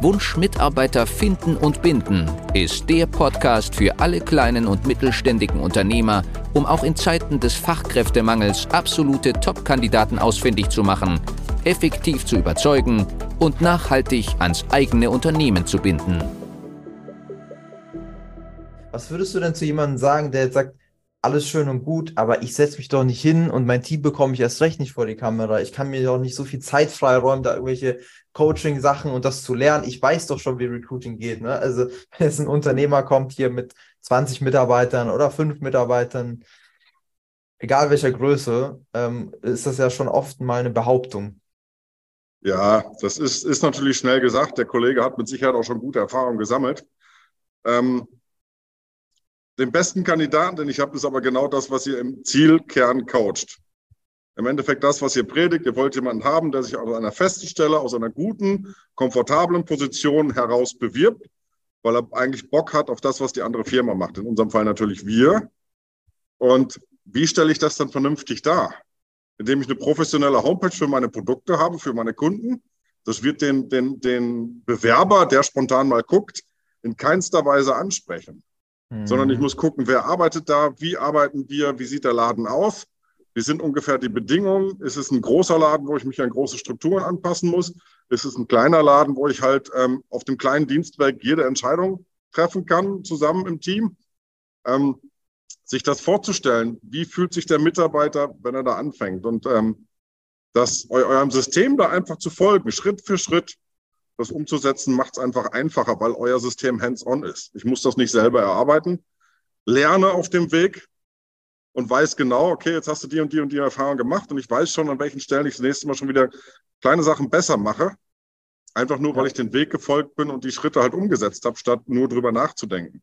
Wunsch Mitarbeiter finden und binden ist der Podcast für alle kleinen und mittelständigen Unternehmer, um auch in Zeiten des Fachkräftemangels absolute Top-Kandidaten ausfindig zu machen, effektiv zu überzeugen und nachhaltig ans eigene Unternehmen zu binden. Was würdest du denn zu jemandem sagen, der jetzt sagt, alles schön und gut, aber ich setze mich doch nicht hin und mein Team bekomme ich erst recht nicht vor die Kamera. Ich kann mir doch nicht so viel Zeit freiräumen, da irgendwelche Coaching-Sachen und das zu lernen. Ich weiß doch schon, wie Recruiting geht. Ne? Also, wenn jetzt ein Unternehmer kommt hier mit 20 Mitarbeitern oder fünf Mitarbeitern, egal welcher Größe, ähm, ist das ja schon oft mal eine Behauptung. Ja, das ist, ist natürlich schnell gesagt. Der Kollege hat mit Sicherheit auch schon gute Erfahrungen gesammelt. Ähm, den besten Kandidaten, den ich habe, ist aber genau das, was ihr im Zielkern coacht. Im Endeffekt das, was ihr predigt. Ihr wollt jemanden haben, der sich aus einer festen Stelle, aus einer guten, komfortablen Position heraus bewirbt, weil er eigentlich Bock hat auf das, was die andere Firma macht. In unserem Fall natürlich wir. Und wie stelle ich das dann vernünftig dar? Indem ich eine professionelle Homepage für meine Produkte habe, für meine Kunden. Das wird den, den, den Bewerber, der spontan mal guckt, in keinster Weise ansprechen sondern ich mhm. muss gucken, wer arbeitet da, wie arbeiten wir, wie sieht der Laden aus, wie sind ungefähr die Bedingungen, ist es ein großer Laden, wo ich mich an große Strukturen anpassen muss, ist es ein kleiner Laden, wo ich halt ähm, auf dem kleinen Dienstwerk jede Entscheidung treffen kann, zusammen im Team. Ähm, sich das vorzustellen, wie fühlt sich der Mitarbeiter, wenn er da anfängt und ähm, das eurem System da einfach zu folgen, Schritt für Schritt, das umzusetzen, macht es einfach einfacher, weil euer System hands-on ist. Ich muss das nicht selber erarbeiten, lerne auf dem Weg und weiß genau, okay, jetzt hast du die und die und die Erfahrung gemacht und ich weiß schon, an welchen Stellen ich das nächste Mal schon wieder kleine Sachen besser mache. Einfach nur, weil ich den Weg gefolgt bin und die Schritte halt umgesetzt habe, statt nur drüber nachzudenken.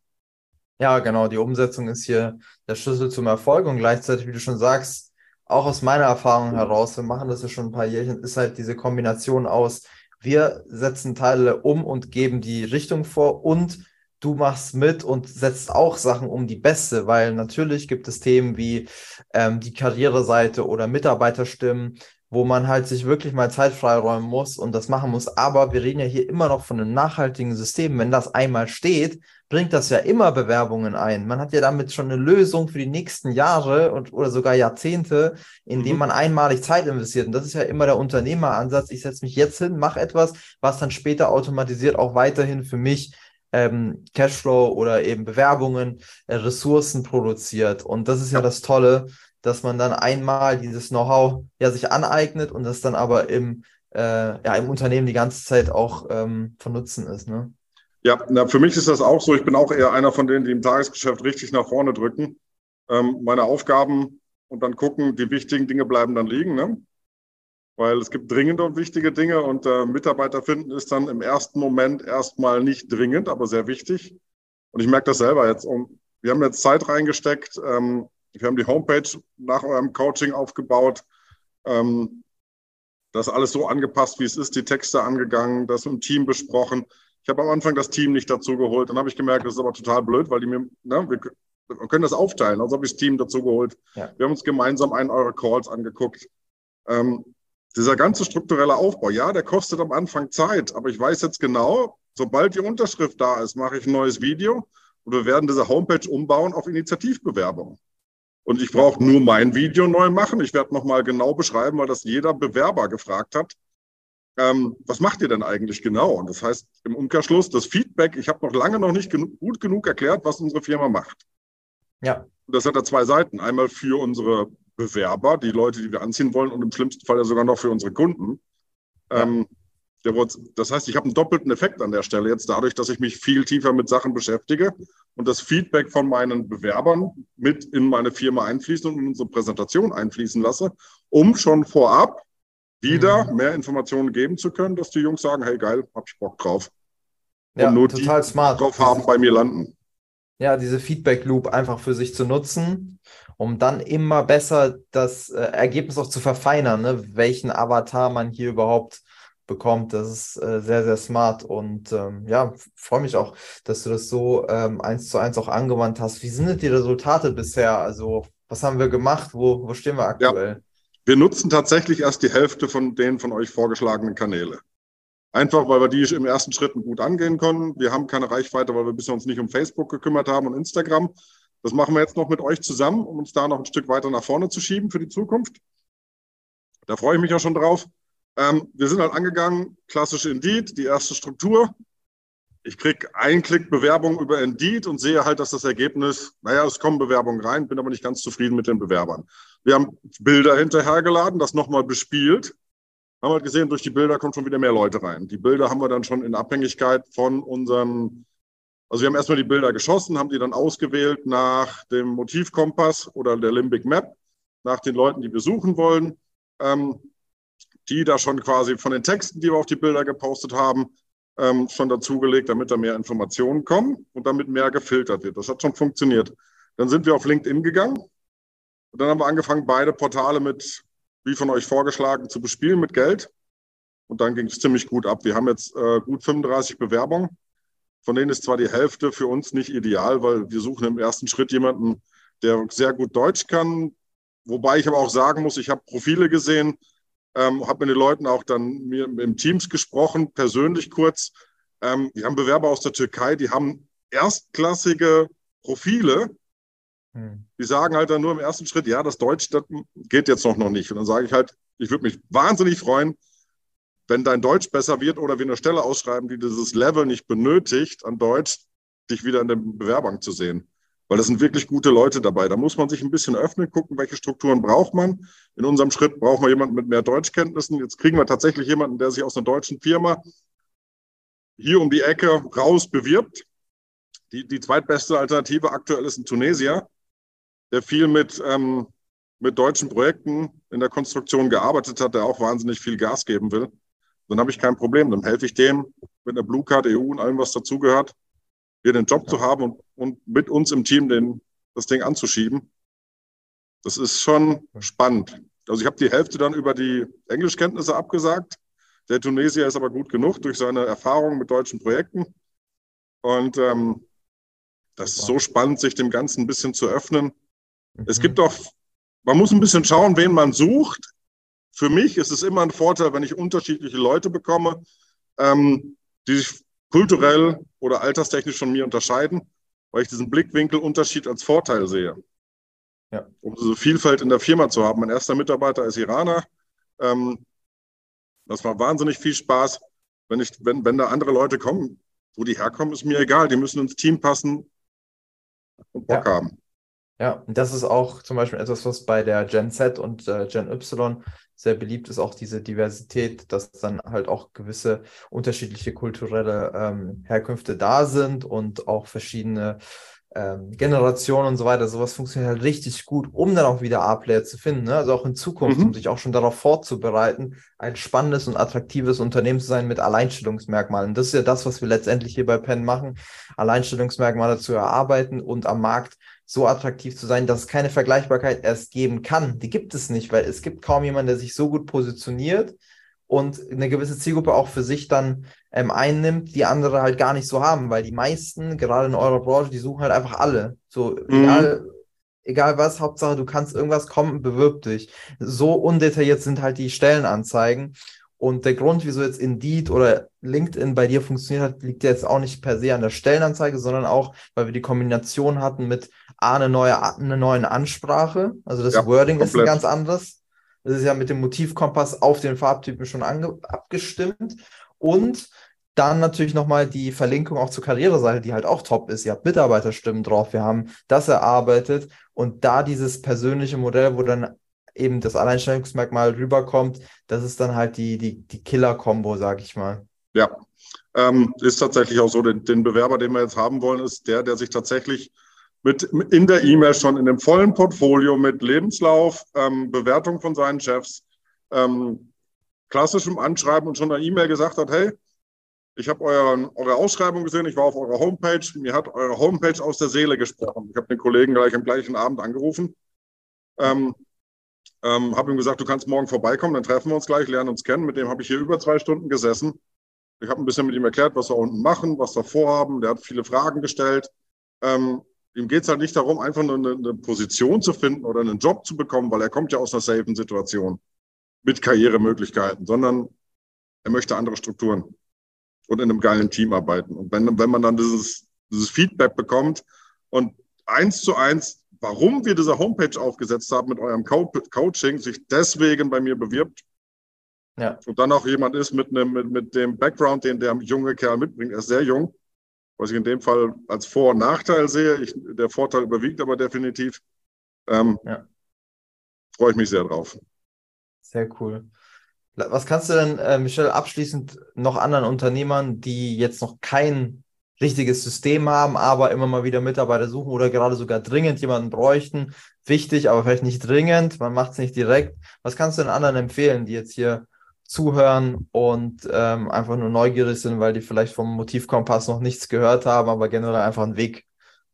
Ja, genau. Die Umsetzung ist hier der Schlüssel zum Erfolg und gleichzeitig, wie du schon sagst, auch aus meiner Erfahrung heraus, wir machen das ja schon ein paar Jährchen, ist halt diese Kombination aus, wir setzen Teile um und geben die Richtung vor und du machst mit und setzt auch Sachen um die beste, weil natürlich gibt es Themen wie ähm, die Karriereseite oder Mitarbeiterstimmen, wo man halt sich wirklich mal Zeit freiräumen muss und das machen muss. Aber wir reden ja hier immer noch von einem nachhaltigen System. Wenn das einmal steht, bringt das ja immer Bewerbungen ein. Man hat ja damit schon eine Lösung für die nächsten Jahre und, oder sogar Jahrzehnte, indem mhm. man einmalig Zeit investiert. Und das ist ja immer der Unternehmeransatz. Ich setze mich jetzt hin, mache etwas, was dann später automatisiert auch weiterhin für mich ähm, Cashflow oder eben Bewerbungen, äh, Ressourcen produziert. Und das ist ja das Tolle, dass man dann einmal dieses Know-how ja sich aneignet und das dann aber im, äh, ja, im Unternehmen die ganze Zeit auch ähm, von Nutzen ist. Ne? Ja, na, für mich ist das auch so. Ich bin auch eher einer von denen, die im Tagesgeschäft richtig nach vorne drücken. Ähm, meine Aufgaben und dann gucken, die wichtigen Dinge bleiben dann liegen. Ne? Weil es gibt dringende und wichtige Dinge und äh, Mitarbeiter finden ist dann im ersten Moment erstmal nicht dringend, aber sehr wichtig. Und ich merke das selber jetzt. Und wir haben jetzt Zeit reingesteckt. Ähm, wir haben die Homepage nach eurem Coaching aufgebaut. Ähm, das alles so angepasst, wie es ist, die Texte angegangen, das im Team besprochen. Ich habe am Anfang das Team nicht dazu geholt. Dann habe ich gemerkt, das ist aber total blöd, weil die mir, ne, wir, wir können das aufteilen, also habe ich das Team dazu geholt. Ja. Wir haben uns gemeinsam einen eurer Calls angeguckt. Ähm, dieser ganze strukturelle Aufbau, ja, der kostet am Anfang Zeit, aber ich weiß jetzt genau, sobald die Unterschrift da ist, mache ich ein neues Video und wir werden diese Homepage umbauen auf Initiativbewerbung. Und ich brauche nur mein Video neu machen. Ich werde nochmal genau beschreiben, weil das jeder Bewerber gefragt hat. Ähm, was macht ihr denn eigentlich genau? Und das heißt im Umkehrschluss, das Feedback, ich habe noch lange noch nicht genu gut genug erklärt, was unsere Firma macht. Ja. Und das hat ja zwei Seiten. Einmal für unsere Bewerber, die Leute, die wir anziehen wollen, und im schlimmsten Fall ja sogar noch für unsere Kunden. Ja. Ähm, das heißt, ich habe einen doppelten Effekt an der Stelle jetzt dadurch, dass ich mich viel tiefer mit Sachen beschäftige und das Feedback von meinen Bewerbern mit in meine Firma einfließen und in unsere Präsentation einfließen lasse, um schon vorab wieder mhm. mehr Informationen geben zu können, dass die Jungs sagen, hey geil, hab ich Bock drauf. Ja, und nur total die smart. drauf haben, bei mir landen. Ja, diese Feedback Loop einfach für sich zu nutzen, um dann immer besser das äh, Ergebnis auch zu verfeinern, ne? welchen Avatar man hier überhaupt bekommt. Das ist äh, sehr, sehr smart und ähm, ja, freue mich auch, dass du das so ähm, eins zu eins auch angewandt hast. Wie sind denn die Resultate bisher? Also, was haben wir gemacht? Wo, wo stehen wir aktuell? Ja. Wir nutzen tatsächlich erst die Hälfte von den von euch vorgeschlagenen Kanäle. Einfach, weil wir die im ersten Schritt gut angehen können. Wir haben keine Reichweite, weil wir bisher uns nicht um Facebook gekümmert haben und Instagram. Das machen wir jetzt noch mit euch zusammen, um uns da noch ein Stück weiter nach vorne zu schieben für die Zukunft. Da freue ich mich auch schon drauf. Ähm, wir sind halt angegangen, klassisch Indeed, die erste Struktur. Ich kriege einen Klick Bewerbung über Indeed und sehe halt, dass das Ergebnis, naja, es kommen Bewerbungen rein, bin aber nicht ganz zufrieden mit den Bewerbern. Wir haben Bilder hinterhergeladen, das nochmal bespielt, haben halt gesehen, durch die Bilder kommen schon wieder mehr Leute rein. Die Bilder haben wir dann schon in Abhängigkeit von unseren, also wir haben erstmal die Bilder geschossen, haben die dann ausgewählt nach dem Motivkompass oder der Limbic Map, nach den Leuten, die wir suchen wollen. Ähm, die da schon quasi von den Texten, die wir auf die Bilder gepostet haben, ähm, schon dazugelegt, damit da mehr Informationen kommen und damit mehr gefiltert wird. Das hat schon funktioniert. Dann sind wir auf LinkedIn gegangen und dann haben wir angefangen, beide Portale mit, wie von euch vorgeschlagen, zu bespielen mit Geld. Und dann ging es ziemlich gut ab. Wir haben jetzt äh, gut 35 Bewerbungen. Von denen ist zwar die Hälfte für uns nicht ideal, weil wir suchen im ersten Schritt jemanden, der sehr gut Deutsch kann. Wobei ich aber auch sagen muss, ich habe Profile gesehen, ähm, habe mit den Leuten auch dann mir im Teams gesprochen, persönlich kurz. Ähm, wir haben Bewerber aus der Türkei, die haben erstklassige Profile. Hm. Die sagen halt dann nur im ersten Schritt, ja, das Deutsch, das geht jetzt noch, noch nicht. Und dann sage ich halt, ich würde mich wahnsinnig freuen, wenn dein Deutsch besser wird oder wir eine Stelle ausschreiben, die dieses Level nicht benötigt an Deutsch, dich wieder in den Bewerbern zu sehen weil das sind wirklich gute Leute dabei. Da muss man sich ein bisschen öffnen, gucken, welche Strukturen braucht man. In unserem Schritt brauchen wir jemanden mit mehr Deutschkenntnissen. Jetzt kriegen wir tatsächlich jemanden, der sich aus einer deutschen Firma hier um die Ecke raus bewirbt. Die, die zweitbeste Alternative aktuell ist ein Tunesier, der viel mit, ähm, mit deutschen Projekten in der Konstruktion gearbeitet hat, der auch wahnsinnig viel Gas geben will. Dann habe ich kein Problem. Dann helfe ich dem mit einer Blue Card EU und allem, was dazugehört wir den Job zu haben und, und mit uns im Team den, das Ding anzuschieben. Das ist schon spannend. Also ich habe die Hälfte dann über die Englischkenntnisse abgesagt. Der Tunesier ist aber gut genug durch seine Erfahrung mit deutschen Projekten. Und ähm, das ist so spannend, sich dem Ganzen ein bisschen zu öffnen. Mhm. Es gibt auch, man muss ein bisschen schauen, wen man sucht. Für mich ist es immer ein Vorteil, wenn ich unterschiedliche Leute bekomme, ähm, die sich kulturell oder alterstechnisch von mir unterscheiden, weil ich diesen Blickwinkelunterschied als Vorteil sehe. Ja. Um diese Vielfalt in der Firma zu haben. Mein erster Mitarbeiter ist Iraner. Ähm, das war wahnsinnig viel Spaß. Wenn, ich, wenn, wenn da andere Leute kommen, wo die herkommen, ist mir egal. Die müssen ins Team passen und Bock ja. haben. Ja, und das ist auch zum Beispiel etwas, was bei der Gen Z und äh, Gen Y sehr beliebt ist, auch diese Diversität, dass dann halt auch gewisse unterschiedliche kulturelle ähm, Herkünfte da sind und auch verschiedene ähm, Generationen und so weiter. Sowas funktioniert halt richtig gut, um dann auch wieder A-Player zu finden. Ne? Also auch in Zukunft, mhm. um sich auch schon darauf vorzubereiten, ein spannendes und attraktives Unternehmen zu sein mit Alleinstellungsmerkmalen. Das ist ja das, was wir letztendlich hier bei Penn machen, Alleinstellungsmerkmale zu erarbeiten und am Markt so attraktiv zu sein, dass es keine Vergleichbarkeit erst geben kann. Die gibt es nicht, weil es gibt kaum jemanden, der sich so gut positioniert und eine gewisse Zielgruppe auch für sich dann ähm, einnimmt, die andere halt gar nicht so haben, weil die meisten, gerade in eurer Branche, die suchen halt einfach alle. So, mhm. egal, egal was, Hauptsache du kannst irgendwas kommen, bewirb dich. So undetailliert sind halt die Stellenanzeigen. Und der Grund, wieso jetzt Indeed oder LinkedIn bei dir funktioniert hat, liegt jetzt auch nicht per se an der Stellenanzeige, sondern auch, weil wir die Kombination hatten mit A, eine neue, eine neue Ansprache. Also das ja, Wording komplett. ist ein ganz anderes. Das ist ja mit dem Motivkompass auf den Farbtypen schon abgestimmt. Und dann natürlich nochmal die Verlinkung auch zur Karriereseite, die halt auch top ist. Ihr habt Mitarbeiterstimmen drauf. Wir haben das erarbeitet und da dieses persönliche Modell, wo dann eben das Alleinstellungsmerkmal rüberkommt, das ist dann halt die, die, die Killer-Kombo, sag ich mal. Ja, ähm, ist tatsächlich auch so. Den, den, Bewerber, den wir jetzt haben wollen, ist der, der sich tatsächlich mit in der E-Mail schon in dem vollen Portfolio mit Lebenslauf, ähm, Bewertung von seinen Chefs, ähm, klassischem Anschreiben und schon eine E-Mail gesagt hat, hey, ich habe eure Ausschreibung gesehen, ich war auf eurer Homepage, mir hat eure Homepage aus der Seele gesprochen. Ich habe den Kollegen gleich am gleichen Abend angerufen, ähm, ähm, habe ihm gesagt, du kannst morgen vorbeikommen, dann treffen wir uns gleich, lernen uns kennen. Mit dem habe ich hier über zwei Stunden gesessen. Ich habe ein bisschen mit ihm erklärt, was wir unten machen, was wir vorhaben. Der hat viele Fragen gestellt. Ähm, ihm geht es halt nicht darum, einfach nur eine, eine, Position zu finden oder einen Job zu bekommen, weil er kommt ja aus einer safen Situation mit Karrieremöglichkeiten, sondern er möchte andere Strukturen und in einem geilen Team arbeiten. Und wenn, wenn man dann dieses, dieses Feedback bekommt und eins zu eins, warum wir diese Homepage aufgesetzt haben mit eurem Co Coaching, sich deswegen bei mir bewirbt, ja. und dann auch jemand ist mit, einem, mit, mit dem Background, den der junge Kerl mitbringt, er ist sehr jung, was ich in dem Fall als Vor- und Nachteil sehe. Ich, der Vorteil überwiegt aber definitiv. Ähm, ja. Freue ich mich sehr drauf. Sehr cool. Was kannst du denn, äh, Michelle, abschließend noch anderen Unternehmern, die jetzt noch kein richtiges System haben, aber immer mal wieder Mitarbeiter suchen oder gerade sogar dringend jemanden bräuchten, wichtig, aber vielleicht nicht dringend, man macht es nicht direkt. Was kannst du den anderen empfehlen, die jetzt hier zuhören und ähm, einfach nur neugierig sind, weil die vielleicht vom Motivkompass noch nichts gehört haben, aber generell einfach einen Weg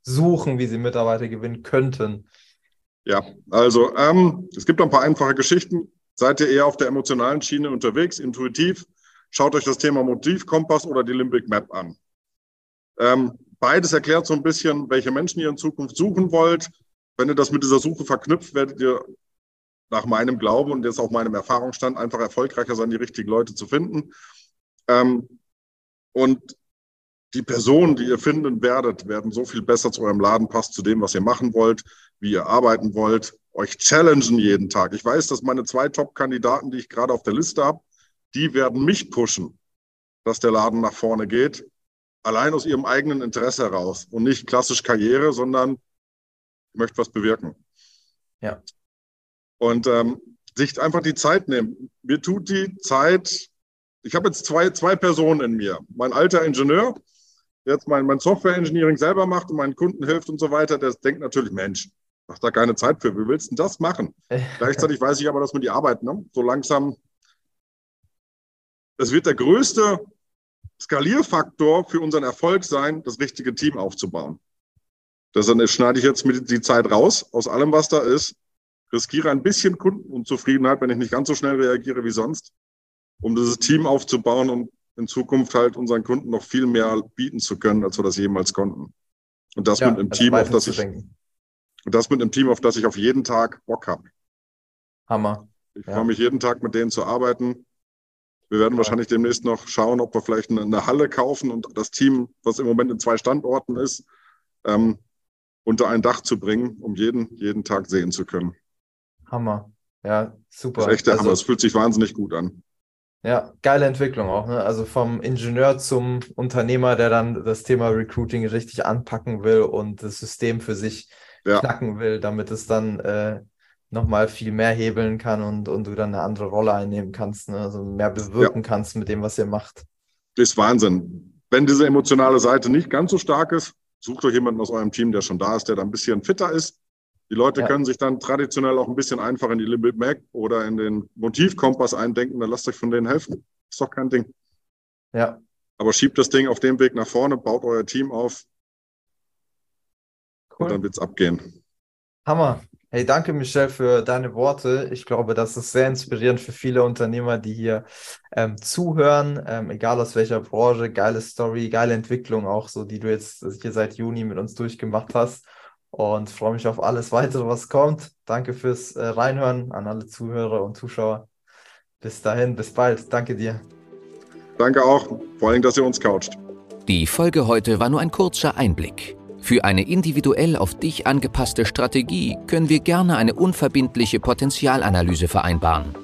suchen, wie sie Mitarbeiter gewinnen könnten? Ja, also ähm, es gibt ein paar einfache Geschichten. Seid ihr eher auf der emotionalen Schiene unterwegs, intuitiv? Schaut euch das Thema Motivkompass oder die Limbic Map an. Ähm, beides erklärt so ein bisschen, welche Menschen ihr in Zukunft suchen wollt. Wenn ihr das mit dieser Suche verknüpft, werdet ihr nach meinem Glauben und jetzt auch meinem Erfahrungsstand einfach erfolgreicher sein, die richtigen Leute zu finden. Ähm, und die Personen, die ihr finden werdet, werden so viel besser zu eurem Laden passen, zu dem, was ihr machen wollt, wie ihr arbeiten wollt, euch challengen jeden Tag. Ich weiß, dass meine zwei Top-Kandidaten, die ich gerade auf der Liste habe, die werden mich pushen, dass der Laden nach vorne geht. Allein aus ihrem eigenen Interesse heraus und nicht klassisch Karriere, sondern ich möchte was bewirken. Ja. Und ähm, sich einfach die Zeit nehmen. Mir tut die Zeit, ich habe jetzt zwei, zwei Personen in mir. Mein alter Ingenieur, der jetzt mein, mein Software-Engineering selber macht und meinen Kunden hilft und so weiter, der denkt natürlich, Mensch, Macht da keine Zeit für. Wie willst du denn das machen? Gleichzeitig weiß ich aber, dass man die Arbeit, ne? so langsam, es wird der größte Skalierfaktor für unseren Erfolg sein, das richtige Team aufzubauen. Deshalb schneide ich jetzt mit die Zeit raus aus allem, was da ist, riskiere ein bisschen Kundenunzufriedenheit, wenn ich nicht ganz so schnell reagiere wie sonst, um dieses Team aufzubauen und in Zukunft halt unseren Kunden noch viel mehr bieten zu können, als wir das jemals konnten. Und das ja, mit einem Team, auf das ich, denken. Und das mit einem Team, auf das ich auf jeden Tag Bock habe. Hammer. Ich ja. freue mich jeden Tag mit denen zu arbeiten. Wir werden ja. wahrscheinlich demnächst noch schauen, ob wir vielleicht eine, eine, Halle kaufen und das Team, was im Moment in zwei Standorten ist, ähm, unter ein Dach zu bringen, um jeden, jeden Tag sehen zu können. Hammer. Ja, super. Das ist echt der also, Hammer. Es fühlt sich wahnsinnig gut an. Ja, geile Entwicklung auch. Ne? Also vom Ingenieur zum Unternehmer, der dann das Thema Recruiting richtig anpacken will und das System für sich ja. knacken will, damit es dann äh, nochmal viel mehr hebeln kann und, und du dann eine andere Rolle einnehmen kannst, ne? also mehr bewirken ja. kannst mit dem, was ihr macht. Das ist Wahnsinn. Wenn diese emotionale Seite nicht ganz so stark ist, sucht euch jemanden aus eurem Team, der schon da ist, der da ein bisschen fitter ist. Die Leute ja. können sich dann traditionell auch ein bisschen einfach in die Limit Mac oder in den Motivkompass eindenken, dann lasst euch von denen helfen. Ist doch kein Ding. Ja. Aber schiebt das Ding auf dem Weg nach vorne, baut euer Team auf, Cool. Und dann wird es abgehen. Hammer. Hey, danke, Michelle, für deine Worte. Ich glaube, das ist sehr inspirierend für viele Unternehmer, die hier ähm, zuhören, ähm, egal aus welcher Branche. Geile Story, geile Entwicklung auch so, die du jetzt hier seit Juni mit uns durchgemacht hast. Und freue mich auf alles weitere, was kommt. Danke fürs äh, Reinhören an alle Zuhörer und Zuschauer. Bis dahin, bis bald. Danke dir. Danke auch, vor allem, dass ihr uns coucht. Die Folge heute war nur ein kurzer Einblick. Für eine individuell auf dich angepasste Strategie können wir gerne eine unverbindliche Potenzialanalyse vereinbaren.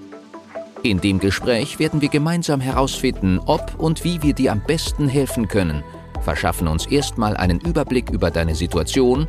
In dem Gespräch werden wir gemeinsam herausfinden, ob und wie wir dir am besten helfen können, verschaffen uns erstmal einen Überblick über deine Situation